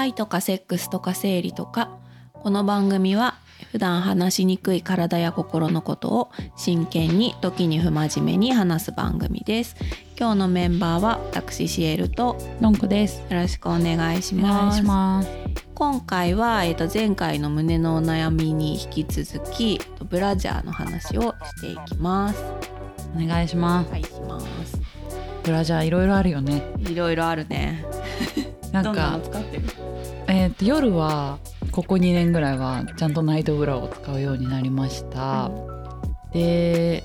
愛とかセックスとか生理とかこの番組は普段話しにくい体や心のことを真剣に時に不真面目に話す番組です今日のメンバーは私シエルとのんこです。よろしくお願いしお願いますします。今回は、えー、と前回の胸のお悩みに引き続きブラジャーの話をしていきますお願いします。はいしますブラジャーいろいろあるよね。いろいろあるねなんか使ってる？えっ、と夜はここ2年ぐらいはちゃんとナイトブラを使うようになりました。で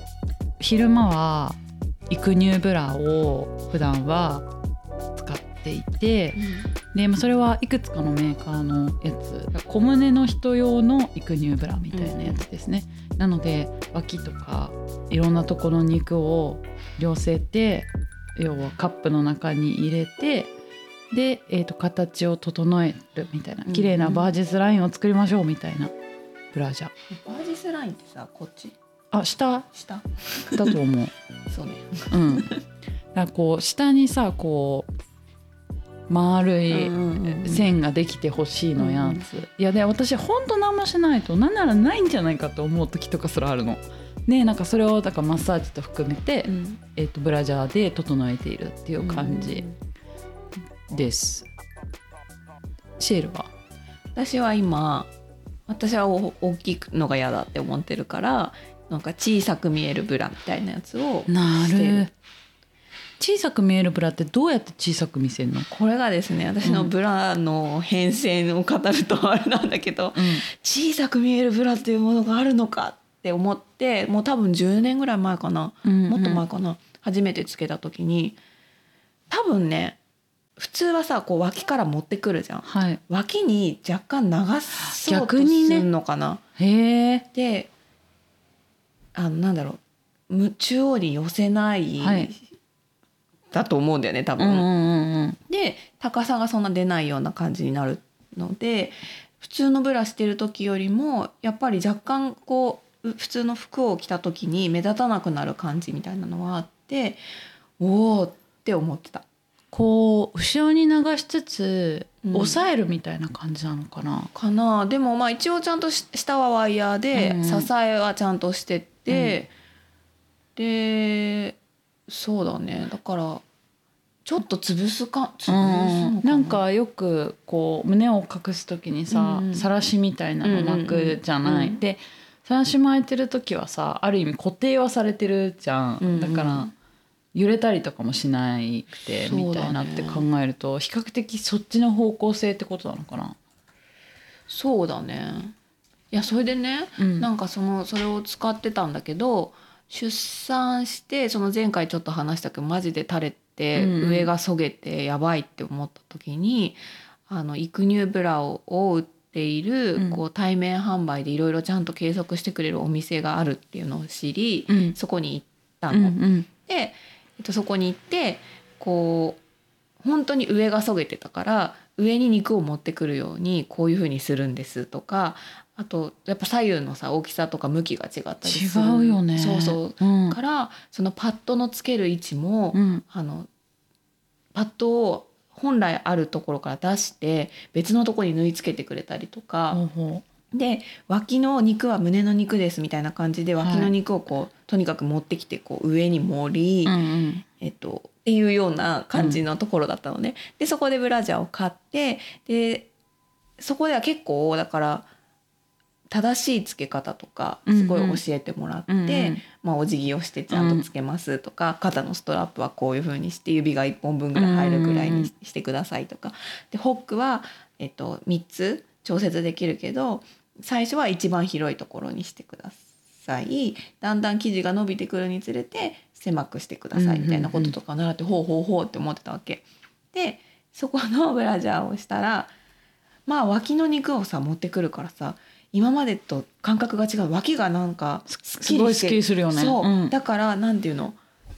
昼間は育乳ブラを普段は使っていてで、まあ、それはいくつかのメーカーのやつ。小胸の人用の育乳ブラみたいなやつですね、なので脇とかいろんなところの肉を寄せて要はカップの中に入れてで、えー、と形を整えるみたいなうん。綺麗なバージスラインを作りましょうみたいなブラジャー。バージスラインってさこっち？あ下？下。だと思う。そうね。うん。だこう下にさこう丸い、うんうんうん線ができてほしいのやつ、いやで私ほんと何もしないとなんならないんじゃないかと思う時とかすらあるの。ねなんかそれをだからマッサージと含めて、うん。えー、とブラジャーで整えているっていう感じです。シェールは。私は今私はお大きいのが嫌だって思ってるからなんか小さく見えるブラみたいなやつをなしてる。る小さく見えるブラってどうやって小さく見せるの、これがですね私のブラの変遷を語るとあれなんだけど、小さく見えるブラっていうものがあるのかって思ってもう多分10年ぐらい前かな、うん。もっと前かな。初めてつけた時に多分ね普通はさこう脇から持ってくるじゃん。はい。脇に若干流そうとするのかな、へえであのなんだろうむ中央に寄せない、はい。だと思うんだよね多分。うんうんうんうん。で高さがそんな出ないような感じになるので普通のブラしてる時よりもやっぱり若干こうう普通の服を着た時に目立たなくなる感じみたいなのはあっておおって思ってた。こう後ろに流しつつ、うん。押さえるみたいな感じなのかな？かな。でもまあ一応ちゃんとし下はワイヤーで、うん支えはちゃんとしてて、でそうだね。だからちょっと潰すか潰すのかな？んかよくこう胸を隠す時にさうんさらしみたいなの巻くじゃない？うんうん。でさらし巻いてる時はさある意味固定はされてるじゃん。うんうん。だから揺れたりとかもしないくてみたいなって考えると比較的そっちの方向性ってことなのかな？そうだねいやそれでね、うんなんかそのそれを使ってたんだけど出産してその前回ちょっと話したけどマジで垂れて、うんうん上がそげてやばいって思った時にあの育乳ブラをを売っている、うんこう対面販売でいろいろちゃんと計測してくれるお店があるっていうのを知り、うんそこに行ったの。うんうんで、えっと、そこに行ってこう本当に上がそげてたから上に肉を持ってくるようにこういう風にするんですとかあとやっぱ左右のさ大きさとか向きが違ったりする。違うよね。そうそう。うん。からそのパッドのつける位置も、うん。あのパッドを本来あるところから出して別のところに縫い付けてくれたりとか、ほうほで脇の肉は胸の肉ですみたいな感じで脇の肉をこう、とにかく持ってきてこう上に盛り、ううんうん。えっと、っていうような感じのところだったのね。でそこでブラジャーを買ってでそこでは結構だから正しいつけ方とかすごい教えてもらって、うんうん。まあ、お辞儀をしてちゃんとつけますとか、肩のストラップはこういう風にして指が1本分ぐらい入るぐらいにしてくださいとか。でホックは、えっと、3つ調節できるけど最初は一番広いところにしてください。だんだん生地が伸びてくるにつれて狭くしてくださいみたいなこととか習って、ほうほうほうって思ってたわけ。でそこのブラジャーをしたらまあ脇の肉をさ持ってくるからさ今までと感覚が違う。脇がなんかすっすごいスッキリするよね。そう、ん。だからなんていうの？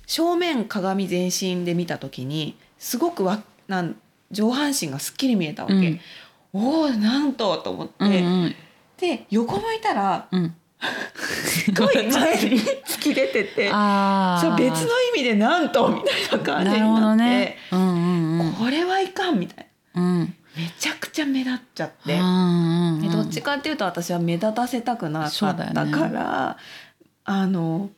正面鏡全身で見た時にすごくわなん上半身がすっきり見えたわけ、うんおおなんとと思って、うんうん。で横向いたらうん。すごい前に 突き出ててあそう別の意味でなんとみたいな感じになって。どね。うんうんうん。これはいかんみたいな。うん。めちゃくちちゃ目立っちゃって。うんでどっちかっていうと私は目立たせたくなかったから、あの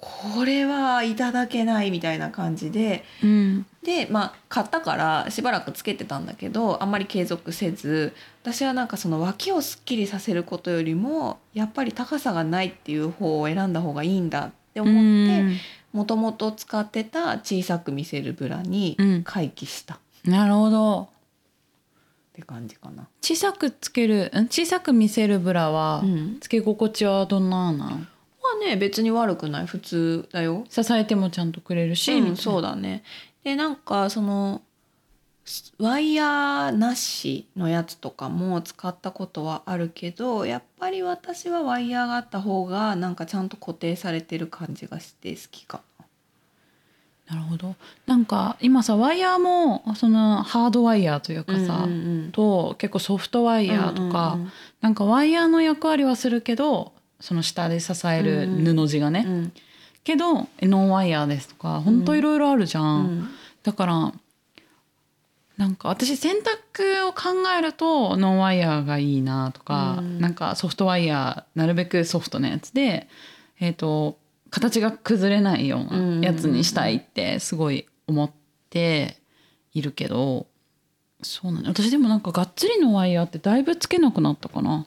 これはいただけないみたいな感じで。うん。でまあ買ったからしばらくつけてたんだけどあんまり継続せず。私はなんかその脇をすっきりさせることよりもやっぱり高さがないっていう方を選んだ方がいいんだって思ってもともと使ってた小さく見せるブラにうん。回帰した。っなるほど。て感じかな。小さくつけるん？小さく見せるブラは、うん、つけ心地はどんななんはね別に悪くない普通だよ。支えてもちゃんとくれるし、うん、そうだね。でなんかそのワイヤーなしのやつとかも使ったことはあるけどやっぱり私はワイヤーがあった方がなんかちゃんと固定されてる感じがして好きかなるほどなんか今さワイヤーもそのハードワイヤーというかな。さ、うんうんと結構ソフトワイヤーとか、うんうんなんかワイヤーの役割はするけどその下で支える布地がね、うん。うんけどノンワイヤーですとかほんといろいろあるじゃん、うん。だからなんか私洗濯を考えるとノンワイヤーがいいなとか、うん。なんかソフトワイヤーなるべくソフトなやつで、えー、と形が崩れないようなやつにしたいってすごい思っているけどそうなの私でもなんかがっつりのワイヤーってだいぶつけなくなったかな。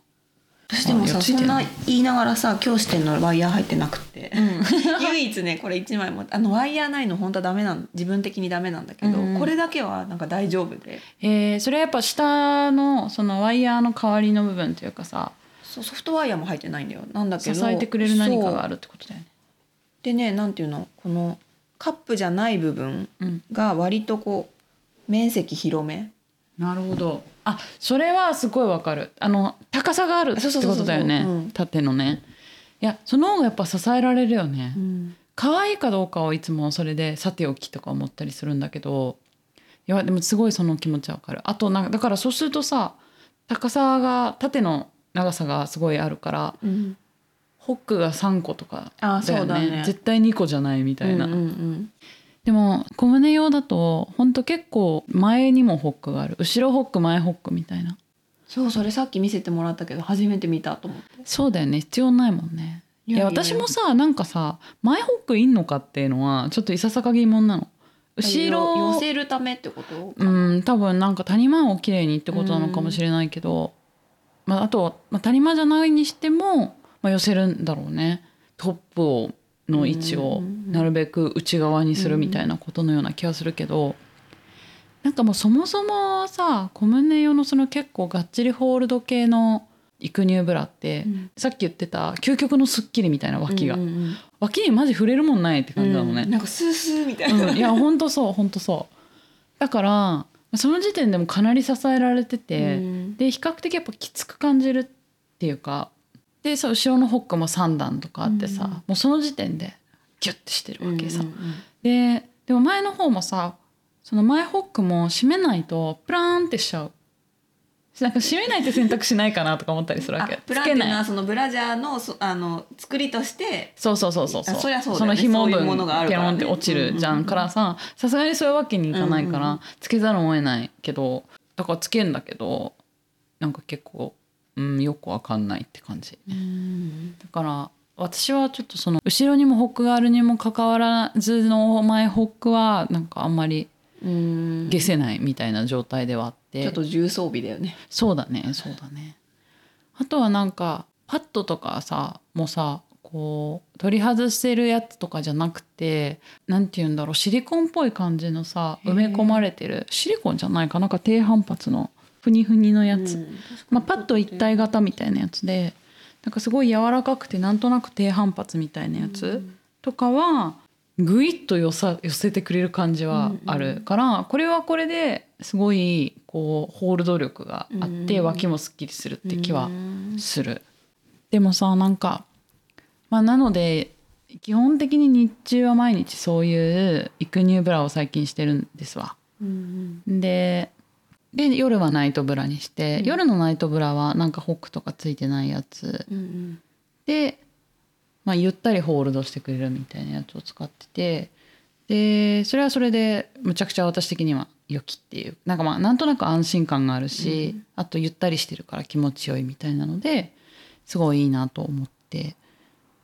私でもさそんな言いながらさ今日してんのワイヤー入ってなくて、唯一ねこれ1枚もあのワイヤーないの本当はダメなん自分的にダメなんだけど、うんこれだけはなんか大丈夫で。えーそれはやっぱ下のそのワイヤーの代わりの部分というかさそうソフトワイヤーも入ってないんだよ。なんだけど支えてくれる何かがあるるってことだよね。でねなんていうの？このカップじゃない部分うん。が割とこう面積広め。なるほどあそれはすごいわかる。あの高さがあるってことだよね。うん。縦のね。いやその方がやっぱ支えられるよね、うん。可愛いかどうかをいつもそれでさておきとか思ったりするんだけど。いやでもすごいその気持ちわかる。あとなんかだからそうするとさ高さが縦の長さがすごいあるからうん。ホックが3個とかあだよね。そうだね。絶対2個じゃないみたいな、うんうんうんでも小胸用だとほんと結構前にもホックがある。後ろホック前ホックみたいな。そうそれさっき見せてもらったけど初めて見たと思って。そうだよね。必要ないもんね。いや私もさなんかさ前ホックいんのかっていうのはちょっといささか疑問なの。後ろ寄せるためってこと？うん多分なんか谷間をきれいにってことなのかもしれないけど、まあ、あと、まあ、谷間じゃないにしても、まあ、寄せるんだろうね。トップをの位置をうん。なるべく内側にするみたいなことのような気がするけど、なんかもうそもそもさ小胸用のその結構がっちりホールド系の育乳ブラって、うん。さっき言ってた究極のスッキリみたいな脇が、うんうん脇にマジ触れるもんないってうん感じなのね、なんかスースーみたいな、うん、いやほんとそうほんとそう。だからその時点でもかなり支えられてて、うん。で比較的やっぱきつく感じるっていうかでそう後ろのホックも3段とかあってさ、うんもうその時点でギュッてしてるわけさ、うんうんうん。ででも前の方もさその前ホックも締めないとプラーンってしちゃう。なんか締めないって選択しないかなとか思ったりするわあけプランっていうのはそのブラジャーのそあの作りとしてそうそうそうそうあそりゃそうだよね。の紐そういう分ものがあるペからね。ロンって落ちるじゃうんうんうんん。からささすがにそういうわけにいかないから、うんうんつけざるを得ないけどだからつけるんだけどなんか結構、うん、よくわかんないって感じ。だから私はちょっとその後ろにもホックがあるにもかかわらずの前ホックはなんかあんまりうん。消せないみたいな状態ではあって、ちょっと重装備だよね。そうだねそうだね。あとはなんかパッドとかさもうさこう取り外せるやつとかじゃなくてなんて言うんだろうシリコンっぽい感じのさ埋め込まれてるシリコンじゃないかなんか低反発のふにふにのやつ、うんまあ、パッド一体型みたいなやつでなんかすごい柔らかくてなんとなく低反発みたいなやつとかはぐいっと寄さ寄せてくれる感じはあるから、これはこれですごいこうホールド力があって、うん。脇もすっきりするって気はうん。する。でもさなんか、まあ、なので基本的に日中は毎日そういう育乳ブラを最近してるんですわ。うん。でで夜はナイトブラにして、うん。夜のナイトブラはなんかホックとかついてないやつ。うんうん。で、まあ、ゆったりホールドしてくれるみたいなやつを使っててでそれはそれでむちゃくちゃ私的には良きっていう。なんかまあなんとなく安心感があるし、うん。あとゆったりしてるから気持ちよいみたいなのですごいいいなと思って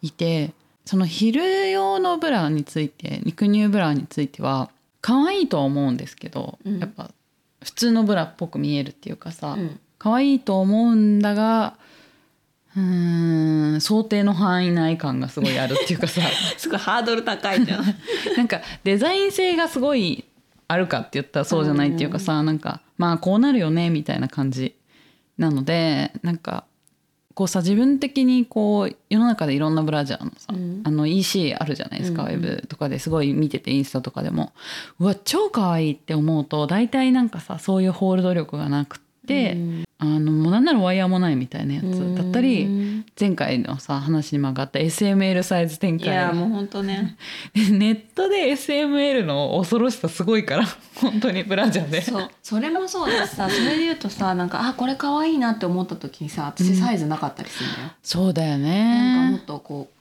いてその昼用のブラについて肉乳ブラについては可愛いとは思うんですけど、うん。やっぱ普通のブラっぽく見えるっていうかさ、うん。可愛いと思うんだがうーん想定の範囲内感がすごいあるっていうかさ。すごいハードル高いじゃん。なんかデザイン性がすごいあるかって言ったらそうじゃないっていうかさ、なんかまあこうなるよねみたいな感じなのでなんかこうさ自分的にこう世の中でいろんなブラジャーのさ、うん。あの EC あるじゃないですか、うんうん。ウェブとかですごい見ててインスタとかでも。うわ超可愛いって思うと大体なんかさそういうホールド力がなくって、うんあのもうなんならワイヤーもないみたいなやつだったり、うん。前回のさ話にも上がった SML サイズ展い開やもう本当ね。ネットで SML の恐ろしさすごいから 本当にブラジャーで。そう。それもそうだしさそれで言うとさなんかあこれ可愛いなって思った時にさ私サイズなかったりするんだよ、そうだよなんかもっねとこう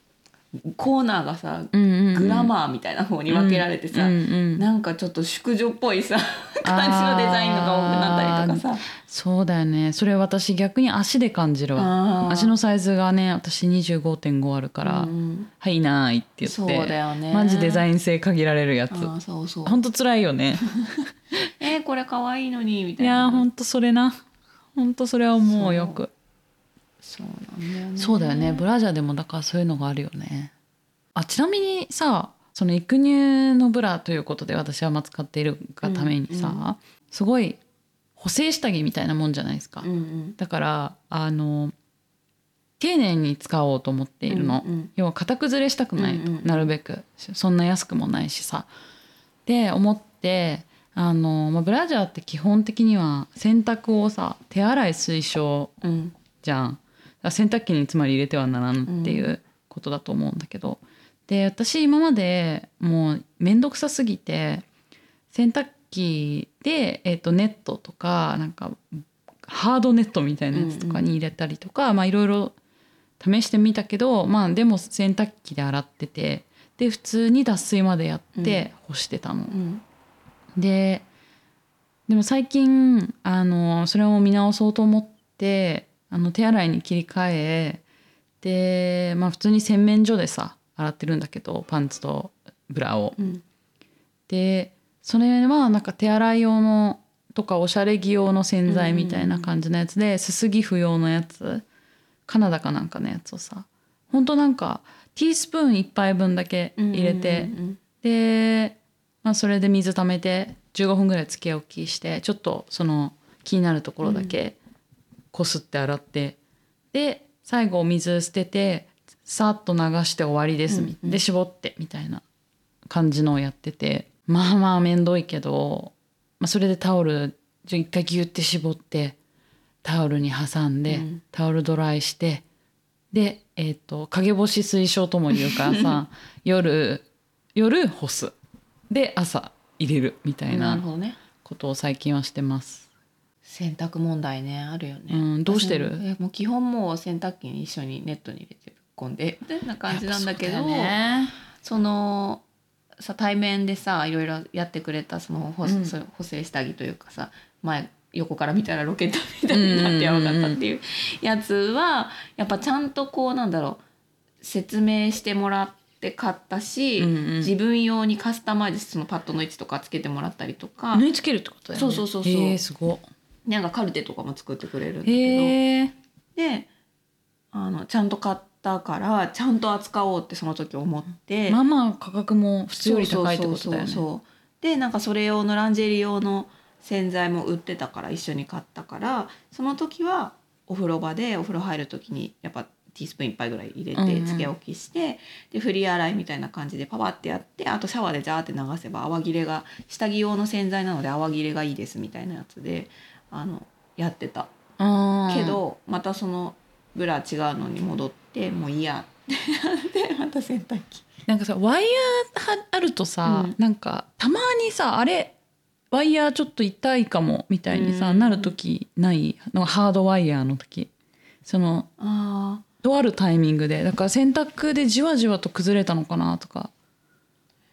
コーナーがさグラマーみたいな方に分けられてさ、うんうんなんかちょっと淑女っぽいさ 感じのデザインのが多くなったりとかさ。そうだよね。それ私逆に足で感じるわ。足のサイズがね私25.5あるから「うん。はいない」って言ってそうだよね。マジデザイン性限られるやつ。そうそう。ほんと辛いよね。えーこれ可愛いのにみいたいな。やーほんとそれな。ほんとそれは思うよくそうなんだよね。そうだよね。ブラジャーでもだからそういうのがあるよね。あちなみにさその育乳のブラということで私はまあ使っているがためにさ、うんうすごい補正下着みたいなもんじゃないですか、うんうん。だからあの丁寧に使おうと思っているの、うんうん。要は型崩れしたくないと、うんうん。なるべく。そんな安くもないしさ。で思ってあの、まあ、ブラジャーって基本的には洗濯をさ手洗い推奨うん。じゃん。だから洗濯機につまり入れてはならんっていうことだと思うんだけど、で私今までもう面倒くさすぎて洗濯機で、えー、とネットとかなんかハードネットみたいなやつとかに入れたりとか、まあいろいろ試してみたけどまあでも洗濯機で洗っててで普通に脱水までやって干してたの。うん。ででも最近あのそれを見直そうと思ってあの手洗いに切り替えで、まあ、普通に洗面所でさ洗ってるんだけどパンツとブラを。うん。でそれはなんか手洗い用のとかおしゃれ着用の洗剤みたいな感じのやつで、すすぎ不要のやつ。カナダかなんかのやつをさ。ほんとなんかティースプーン1杯分だけ入れて、で、まあ、それで水溜めて15分ぐらいつけ置きしてちょっとその気になるところだけこすって洗って、で最後お水捨ててさっと流して終わりです、うんうん。で絞ってみたいな感じのをやっててまあまあ面倒いけど、まあ、それでタオル一回ギュッて絞ってタオルに挟んで、うん。タオルドライしてで、えー、と陰干し推奨とも言うからさ 夜夜干す。で朝入れるみたいなことを最近はしてます。洗濯問題ねあるよね、うんどうしてる？えもう基本もう洗濯機に一緒にネットに入れてぶっ込んでみたいな感じなんだけどねそのさ対面でさいろいろやってくれたその補,、うん。補正下着というかさ前横から見たらロケットみたいになってやばかったっていうやつはやっぱちゃんとこうなんだろう説明してもらって買ったし、うんうん。自分用にカスタマイズそのパッドの位置とかつけてもらったりとか、縫い付けるってことだよね。そうそうそうそう。へえすごなんかカルテとかも作ってくれるんだけど。であのちゃんと買ったからちゃんと扱おうってその時思って、まあまあ価格も普通より高いってことだよね。そうそうそうでなんかそれ用のランジェリー用の洗剤も売ってたから一緒に買ったからその時はお風呂場でお風呂入る時にやっぱティースプーン1杯ぐらい入れうんうんてつけ置きして、で振り洗いみたいな感じでパパってやってあとシャワーでジャーって流せば泡切れが下着用の洗剤なので泡切れがいいですみたいなやつであのやってた。けどまたそのブラ違うのに戻ってもういいや。ってなってまた洗濯機。なんかさワイヤーあるとさ、うん。なんかたまにさあれワイヤーちょっと痛いかもみたいにさ、うん。なる時ないなんかハードワイヤーの時。そのあとあるタイミングで。だから洗濯でじわじわと崩れたのかなとか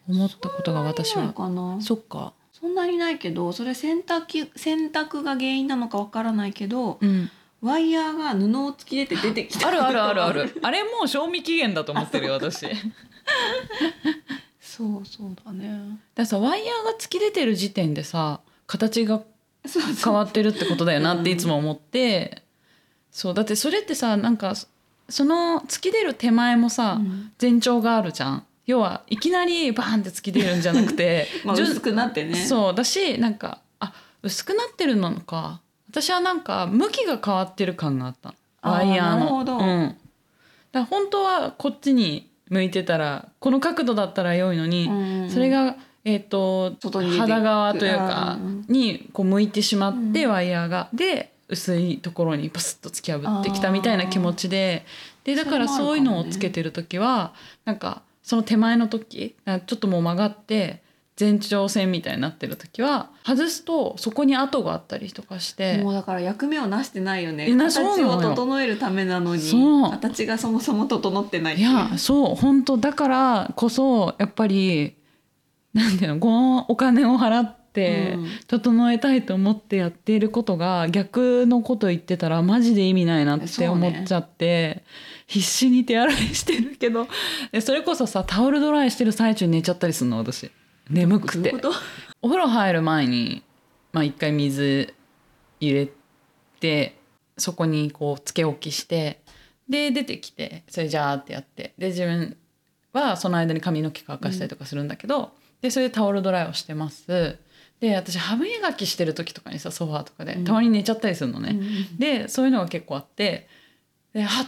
思ったことが私は。そっかそんなにないけどそれ洗濯洗濯が原因なのかわからないけどうん。ワイヤーが布を突き出て出てきた。あるあるあるある。あれもう賞味期限だと思ってるよ 私。そうそうだね。らさワイヤーが突き出てる時点でさ形が変わってるってことだよなっていつも思って、そうだってそれってさなんかその突き出る手前もさ、うん。前兆があるじゃん要はいきなりバーンって突き出るんじゃなくて 薄くなってね。そうだしなんかあ薄くなってるのか。私はなんか向きが変わってる感があったワイヤーの。なるほど。うん、だ本当はこっちに向いてたらこの角度だったら良いのに、うんそれが、えー、と肌側というかうんにこう向いてしまって、うんワイヤーが。で薄いところにパスッと突き破ってきたみたいな気持ちで。でだからそういうのをつけてる時はなんかその手前の時ちょっともう曲がって前兆線みたいになってる時は外すとそこに跡があったりとかしてもうだから役目をなしてないよね。形を整えるためなのに形がそもそも整ってないっていやそう本当だからこそやっぱりなんていうのこのお金を払ってうん。整えたいと思ってやっていることが逆のこと言ってたらマジで意味ないなって思っちゃって、必死に手洗いしてるけどでそれこそさタオルドライしてる最中に寝ちゃったりするの私。眠くて。お風呂入る前にまあ一回水入れてそこにこうつけ置きしてで出てきてそれジャーってやってで自分はその間に髪の毛乾かしたりとかするんだけど、でそれでタオルドライをしてます。で私歯磨きしてる時とかにさソファーとかでうん。たまに寝ちゃったりするのね、うんでそういうのが結構あってでは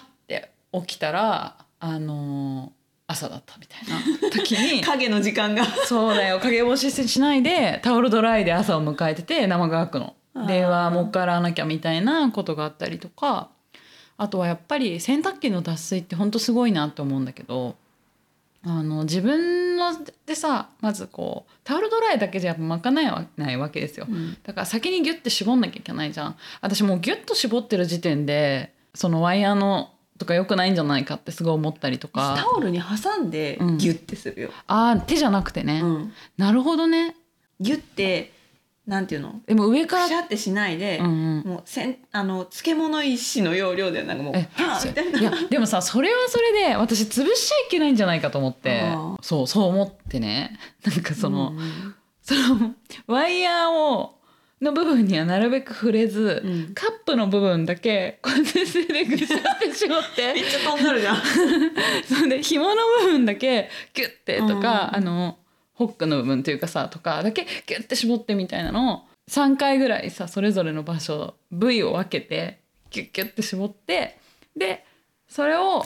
起きたらあのー朝だったみたいな時に 影の時間が。そうだよ。陰干ししないでタオルドライで朝を迎えてて生乾くの。電話もう一回洗わなきゃみたいなことがあったりとかあとはやっぱり洗濯機の脱水ってほんとすごいなと思うんだけどあの自分のでさまずこうタオルドライだけじゃやっぱ巻かないないわけですよ。うん。だから先にギュッて絞んなきゃいけないじゃん。私もうギュッと絞ってる時点でそのワイヤーのとか良くないんじゃないかってすごい思ったりとか。タオルに挟んでうん。ギュッてするよ、あー手じゃなくてね、うん。なるほどね。ギュッてなんていうの？でも上からくしゃってしないで、うんうん。もうせんあの漬物石の要領でなんかもうえはぁみたいな。いやでもさそれはそれで私潰しちゃいけないんじゃないかと思って。そうそう思ってね。なんかその,、うん。そのワイヤーをの部分にはなるべく触れず、うん。カップの部分だけこうやって手でぐしゃってしまって。めっちゃとんがるじゃん。それで紐の部分だけギュッてとか、うん。あのホックの部分というかさとかだけギュッて絞ってみたいなのを3回ぐらいさそれぞれの場所部位を分けてギュッギュッて絞ってでそれを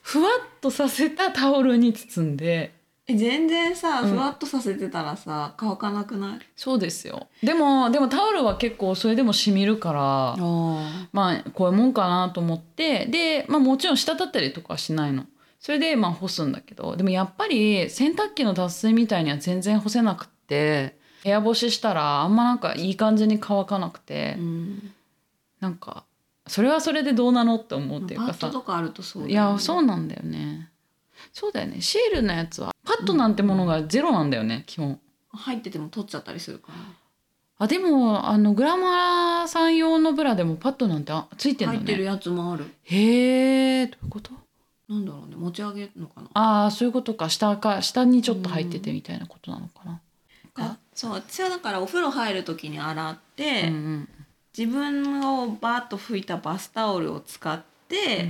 ふわっとさせたタオルに包んでえ全然さうん。ふわっとさせてたらさ乾かなくない？そうですよ。でもでもタオルは結構それでもしみるからあまあこういうもんかなと思ってで、まあ、もちろん滴ったりとかはしないの。それでまあ干すんだけど。でもやっぱり洗濯機の脱水みたいには全然干せなくって部屋干ししたらあんまなんかいい感じに乾かなくて、うん。なんかそれはそれでどうなのって思うっていうかさ。ドとかあるとそうだいよね。やそうなんだよね。そうだよね。シールのやつはパッドなんてものがゼロなんだよね基本。入ってても取っちゃったりするから。ねあでもあのグラマラさん用のブラでもパッドなんてあついてんのね。入ってるやつもある。へえどういうこと？なんだろうね持ち上げるのかな？ああそういうことか。下か下にちょっと入っててみたいなことなのかな。あそう私はだからお風呂入る時に洗って、うんうん自分をバーッと拭いたバスタオルを使って、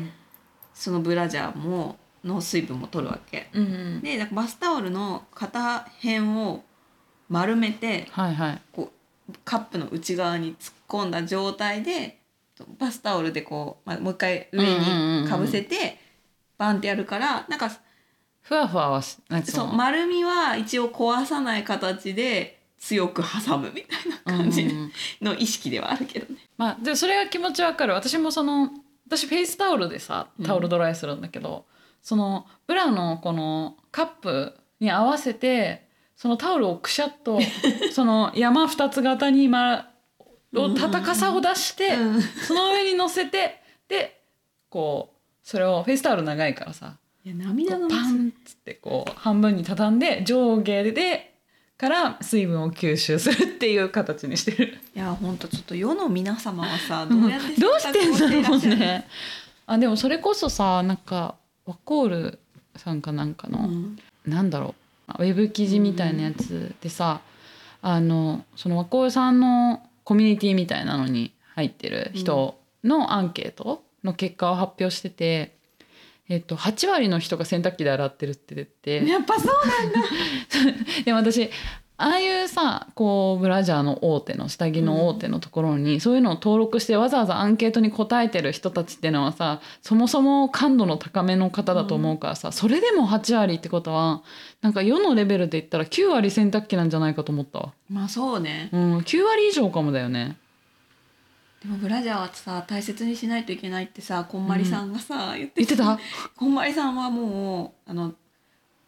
そのブラジャーもの水分も取るわけ。うんうん。でバスタオルの片辺を丸めてはいはい。こうカップの内側に突っ込んだ状態でバスタオルでこう、まあ、もう一回上にかぶせてバンってやるからなんかふわふわはそうの丸みは一応壊さない形で強く挟むみたいな感じうんうん。うんの意識ではあるけどね。まあでもそれは気持ちわかる。私もその私フェイスタオルでさタオルドライするんだけど、そのブラのこのカップに合わせてそのタオルをくしゃっと その山二つ型に今を高さを出して、うん。その上に乗せてでこうそれをフェイスタオル長いからさいや涙のパンっつってこう半分に畳んで上下でから水分を吸収するっていう形にしてる。いや本当ちょっと世の皆様はさ どうやってどうしてんだろうね。あでもそれこそさなんかワコールさんかなんかの、うん。なんだろう。ウェブ記事みたいなやつでさ、あのその和光さんのコミュニティみたいなのに入ってる人のアンケートの結果を発表してて、えっと、8割の人が洗濯機で洗ってるって出て、やっぱそうなんだ。でも私ああいうさこうブラジャーの大手の下着の大手のところに、そういうのを登録してわざわざアンケートに答えてる人たちっていうのはさそもそも感度の高めの方だと思うからさ、それでも8割ってことはなんか世のレベルで言ったら9割洗濯機なんじゃないかと思ったわ、まあそうね。うん、9割以上かもだよね。でもブラジャーはさ大切にしないといけないってさこんまりさんがさ、言って言ってた？こんまりさんはもうあの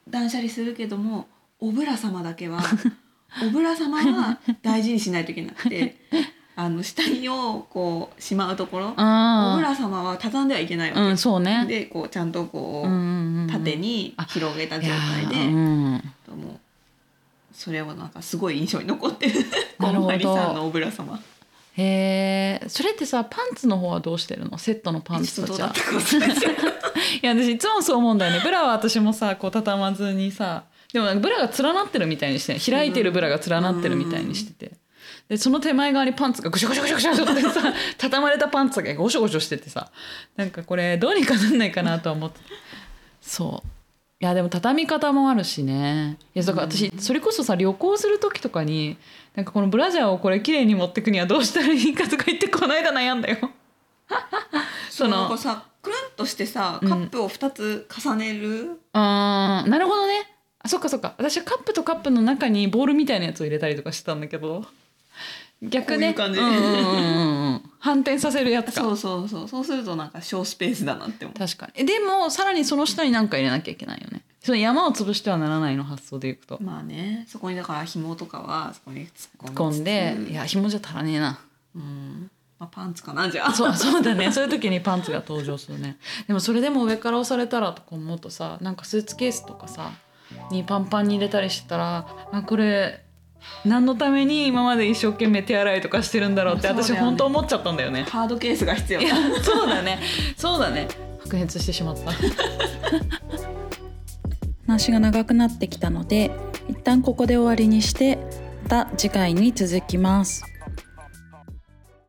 断捨離するけどもおぶら様だけは おぶら様は大事にしないといけなくて あの下着をこうしまうところおぶあら様は畳んではいけないわあけ、うんそうね。でこうちゃんとこう、うんうんうん縦に広げた状態で、ーうん。それをなんかすごい印象に残ってる。なるほど。こんまりさんのおぶら様。へえそれってさパンツの方はどうしてるの？セットのパンツとじゃ。い や私いつもそう思うんだよね。ブラは私もさこう畳まずにさでもなんかブラが連なってるみたいにして開いてるブラが連なってるみたいにしててでその手前側にパンツがぐしょぐしょぐしょぐしょってさ畳まれたパンツがごしょごしょしててさなんかこれどうにかなんないかなとは思ってそういやでも畳み方もあるしねいやだから私それこそさ旅行する時とかになんかこのブラジャーをこれ綺麗に持ってくにはどうしたらいいかとか言ってこの間悩んだよ。そそののなんかさくるんとしてさカップを2つ重ねる、あーなるほどねあそっかそっか。私はカップとカップの中にボールみたいなやつを入れたりとかしてたんだけど。逆ね。こういう感じんうんうんうんうん。反転させるやつか。そうそうそう。そうするとなんか小スペースだなって思う。確かに。えでもさらにその下に何か入れなきゃいけないよね。その山を潰してはならないの発想でいくと。まあね。そこにだから紐とかはそこに突っ込んで。込んで。いや紐じゃ足らねえな。うん。まあ、パンツかなじゃあ。そうそうだね。そういう時にパンツが登場するね。でもそれでも上から押されたらとか思うとさなんかスーツケースとかさにパンパンに入れたりしてたらあこれ何のために今まで一生懸命手洗いとかしてるんだろうって私本当思っちゃったんだよね。ハードケースが必要 そうだね。そうだね。白熱してしまった。話が長くなってきたので一旦ここで終わりにしてまた次回に続きます